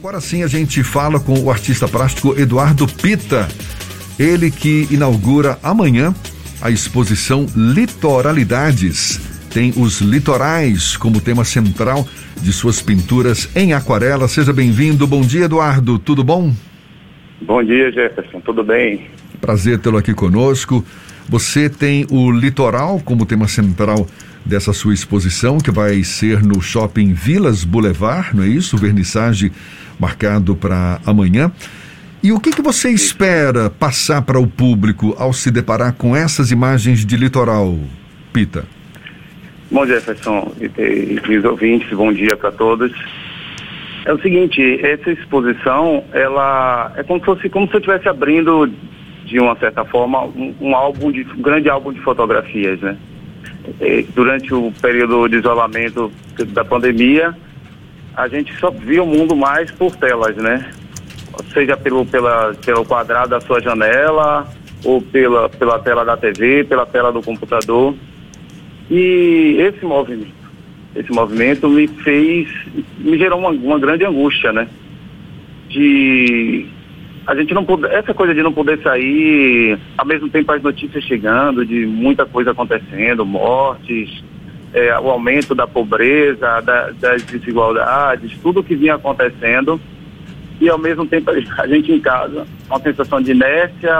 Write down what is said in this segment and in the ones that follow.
Agora sim a gente fala com o artista plástico Eduardo Pita, ele que inaugura amanhã a exposição Litoralidades. Tem os litorais como tema central de suas pinturas em aquarela. Seja bem-vindo. Bom dia, Eduardo. Tudo bom? Bom dia, Jefferson. Tudo bem? Prazer tê-lo aqui conosco. Você tem o litoral como tema central dessa sua exposição, que vai ser no Shopping Vilas Boulevard, não é isso? Vernissage marcado para amanhã. E o que, que você espera passar para o público ao se deparar com essas imagens de litoral, Pita? Bom, Jefferson e, e, os ouvintes, bom dia para todos. É o seguinte, essa exposição, ela é como se fosse como se eu estivesse abrindo, de uma certa forma, um, um álbum de um grande álbum de fotografias, né? E, durante o período de isolamento da pandemia, a gente só via o mundo mais por telas, né? Seja pelo, pela, pelo quadrado da sua janela, ou pela, pela tela da TV, pela tela do computador. E esse movimento, esse movimento me fez, me gerou uma, uma grande angústia, né? De a gente não poder, essa coisa de não poder sair, ao mesmo tempo as notícias chegando, de muita coisa acontecendo, mortes, é, o aumento da pobreza, da, das desigualdades, tudo que vinha acontecendo, e ao mesmo tempo a gente em casa, uma sensação de inércia,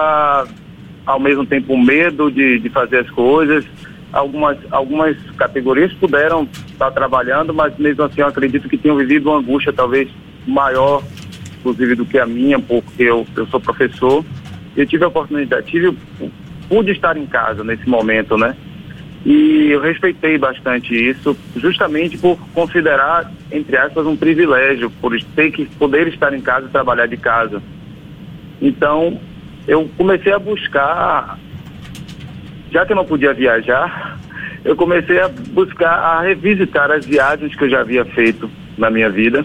ao mesmo tempo medo de, de fazer as coisas. Algumas, algumas categorias puderam estar trabalhando, mas mesmo assim eu acredito que tenham vivido uma angústia talvez maior, inclusive do que a minha, porque eu, eu sou professor. Eu tive a oportunidade, tive, pude estar em casa nesse momento, né? E eu respeitei bastante isso, justamente por considerar, entre aspas, um privilégio, por ter que poder estar em casa e trabalhar de casa. Então, eu comecei a buscar, já que eu não podia viajar, eu comecei a buscar, a revisitar as viagens que eu já havia feito na minha vida.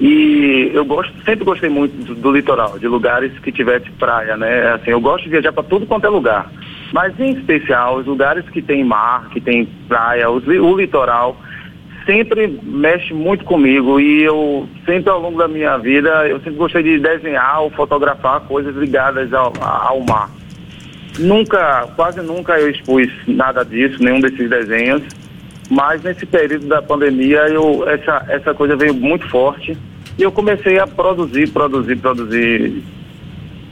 E eu gosto, sempre gostei muito do, do litoral, de lugares que tivesse praia, né? Assim, eu gosto de viajar para tudo quanto é lugar mas em especial os lugares que tem mar, que tem praia, os, o litoral, sempre mexe muito comigo e eu sempre ao longo da minha vida eu sempre gostei de desenhar ou fotografar coisas ligadas ao, ao mar. Nunca, quase nunca eu expus nada disso, nenhum desses desenhos, mas nesse período da pandemia eu, essa, essa coisa veio muito forte e eu comecei a produzir, produzir, produzir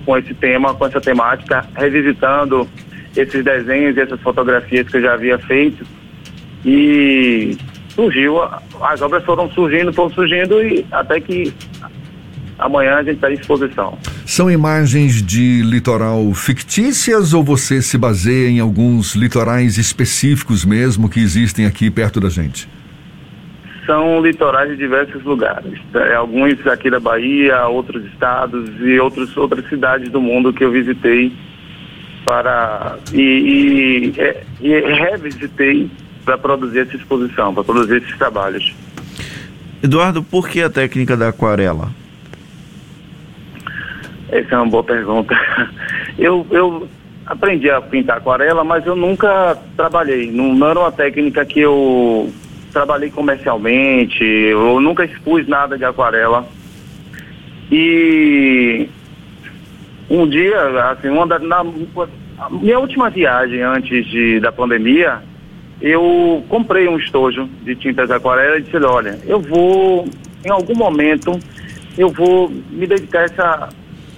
com esse tema, com essa temática, revisitando esses desenhos e essas fotografias que eu já havia feito. E surgiu, as obras foram surgindo, foram surgindo e até que amanhã a gente está em exposição. São imagens de litoral fictícias ou você se baseia em alguns litorais específicos mesmo que existem aqui perto da gente? São litorais de diversos lugares. É, alguns aqui da Bahia, outros estados e outros, outras cidades do mundo que eu visitei para e, e, é, e revisitei para produzir essa exposição, para produzir esses trabalhos. Eduardo, por que a técnica da aquarela? Essa é uma boa pergunta. Eu, eu aprendi a pintar aquarela, mas eu nunca trabalhei. Não, não era uma técnica que eu trabalhei comercialmente, eu nunca expus nada de aquarela. E um dia, assim, uma da, na minha última viagem antes de, da pandemia, eu comprei um estojo de tintas aquarela e disse, olha, eu vou, em algum momento, eu vou me dedicar a essa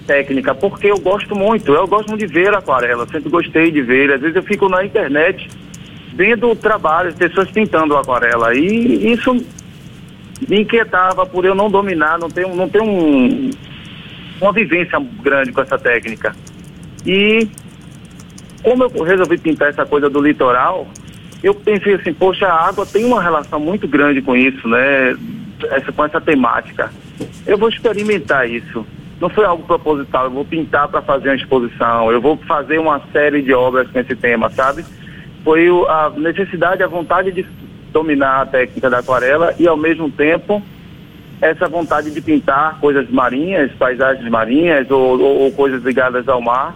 técnica, porque eu gosto muito, eu gosto muito de ver aquarela, sempre gostei de ver, às vezes eu fico na internet vendo o trabalho, pessoas pintando aquarela, e isso me inquietava por eu não dominar, não ter, não ter um, uma vivência grande com essa técnica. E como eu resolvi pintar essa coisa do litoral, eu pensei assim, poxa, a água tem uma relação muito grande com isso, né? Essa, com essa temática. Eu vou experimentar isso. Não foi algo proposital, eu vou pintar para fazer uma exposição, eu vou fazer uma série de obras com esse tema, sabe? Foi a necessidade, a vontade de dominar a técnica da aquarela e ao mesmo tempo essa vontade de pintar coisas marinhas, paisagens marinhas ou, ou, ou, coisas ligadas ao mar.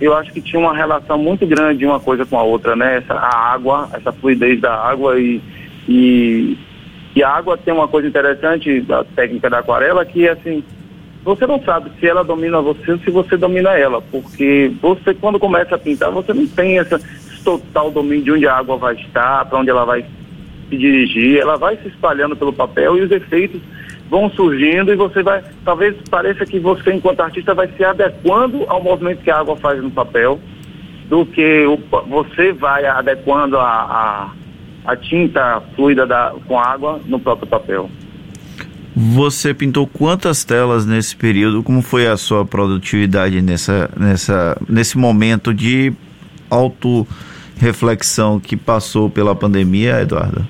Eu acho que tinha uma relação muito grande uma coisa com a outra, né? Essa, a água, essa fluidez da água e, e E a água tem uma coisa interessante da técnica da aquarela que assim, você não sabe se ela domina você ou se você domina ela, porque você quando começa a pintar, você não tem essa esse total domínio de onde a água vai estar, para onde ela vai se dirigir, ela vai se espalhando pelo papel e os efeitos vão surgindo e você vai, talvez pareça que você enquanto artista vai se adequando ao movimento que a água faz no papel, do que o, você vai adequando a, a, a tinta fluida da, com água no próprio papel. Você pintou quantas telas nesse período? Como foi a sua produtividade nessa, nessa, nesse momento de auto-reflexão que passou pela pandemia, Eduardo?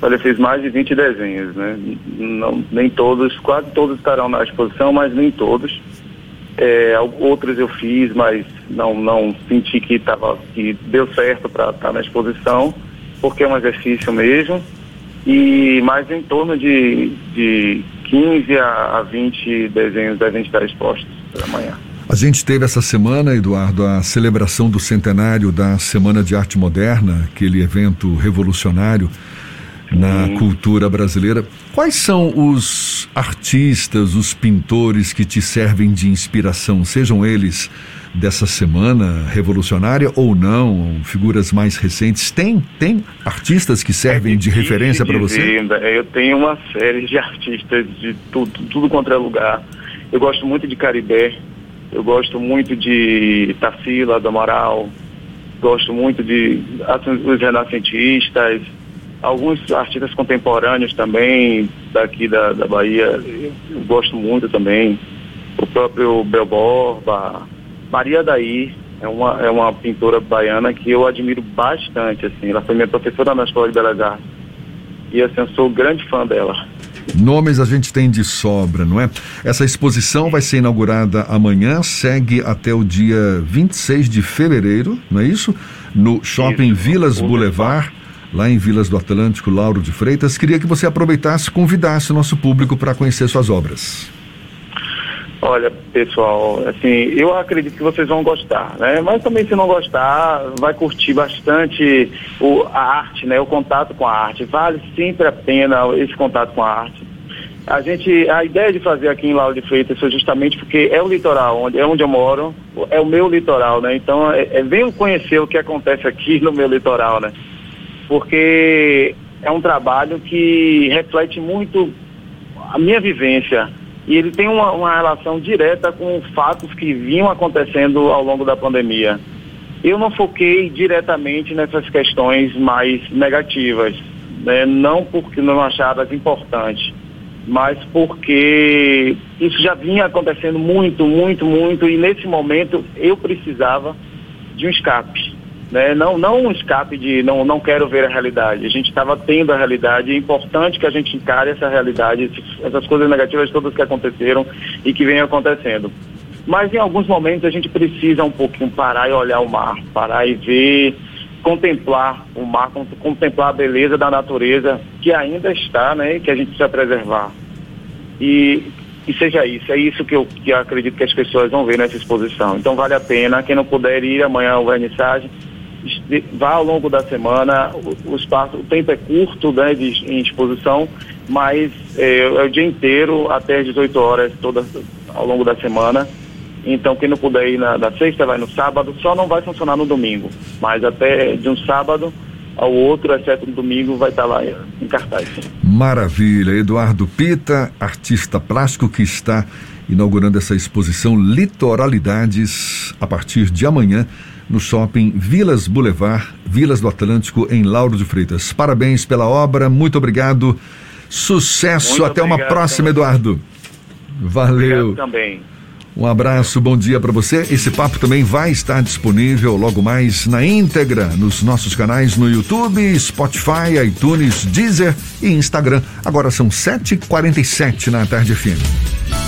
Olha, fiz mais de 20 desenhos, né? Não, nem todos, quase todos estarão na exposição, mas nem todos. É, outros eu fiz, mas não, não senti que, tava, que deu certo para estar tá na exposição, porque é um exercício mesmo e mais em torno de, de 15 a 20 desenhos devem estar expostos pela manhã. A gente teve essa semana, Eduardo, a celebração do centenário da Semana de Arte Moderna, aquele evento revolucionário na Sim. cultura brasileira. Quais são os artistas, os pintores que te servem de inspiração, sejam eles dessa semana revolucionária ou não, figuras mais recentes? Tem, tem artistas que servem é de referência para você? Eu tenho uma série de artistas de tudo, tudo quanto é lugar. Eu gosto muito de Caribé, eu gosto muito de Tarsila, do Amaral, gosto muito de assim, os renascentistas, alguns artistas contemporâneos também, daqui da, da Bahia, eu gosto muito também. O próprio Bel Borba, Maria Daí é uma, é uma pintora baiana que eu admiro bastante, assim. Ela foi minha professora na Escola de Belas Artes. E assim, eu sou grande fã dela. Nomes a gente tem de sobra, não é? Essa exposição vai ser inaugurada amanhã, segue até o dia 26 de fevereiro, não é isso? No Shopping isso. Vilas Boulevard, lá em Vilas do Atlântico, Lauro de Freitas. Queria que você aproveitasse e convidasse o nosso público para conhecer suas obras. Olha, pessoal, assim, eu acredito que vocês vão gostar, né? Mas também se não gostar, vai curtir bastante o, a arte, né? O contato com a arte. Vale sempre a pena esse contato com a arte. A gente, a ideia de fazer aqui em Lauro de Freitas foi justamente porque é o litoral, onde, é onde eu moro, é o meu litoral, né? Então, é, é, venham conhecer o que acontece aqui no meu litoral, né? Porque é um trabalho que reflete muito a minha vivência, e ele tem uma, uma relação direta com fatos que vinham acontecendo ao longo da pandemia. Eu não foquei diretamente nessas questões mais negativas, né? não porque não achadas importantes, mas porque isso já vinha acontecendo muito, muito, muito, e nesse momento eu precisava de um escape né? Não, não um escape de não, não quero ver a realidade. A gente estava tendo a realidade, é importante que a gente encare essa realidade, essas coisas negativas todas que aconteceram e que vêm acontecendo. Mas em alguns momentos a gente precisa um pouquinho parar e olhar o mar, parar e ver, contemplar o mar, contemplar a beleza da natureza que ainda está, né, que a gente precisa preservar. E, e seja isso, é isso que eu, que eu acredito que as pessoas vão ver nessa exposição. Então vale a pena, quem não puder ir amanhã ao vernissage, vá ao longo da semana, o, o espaço, o tempo é curto né, de, em exposição, mas é, é, o dia inteiro até as 18 horas toda, ao longo da semana. Então quem não puder ir na, na sexta vai no sábado, só não vai funcionar no domingo, mas até de um sábado ao outro, exceto no domingo, vai estar lá em cartaz. Maravilha. Eduardo Pita, artista plástico que está inaugurando essa exposição Litoralidades a partir de amanhã no shopping Vilas Boulevard, Vilas do Atlântico, em Lauro de Freitas. Parabéns pela obra, muito obrigado. Sucesso, muito até uma próxima, Eduardo. Valeu. Obrigado também. Um abraço, bom dia para você. Esse papo também vai estar disponível logo mais na íntegra nos nossos canais no YouTube, Spotify, iTunes, Deezer e Instagram. Agora são 7h47 na tarde FM.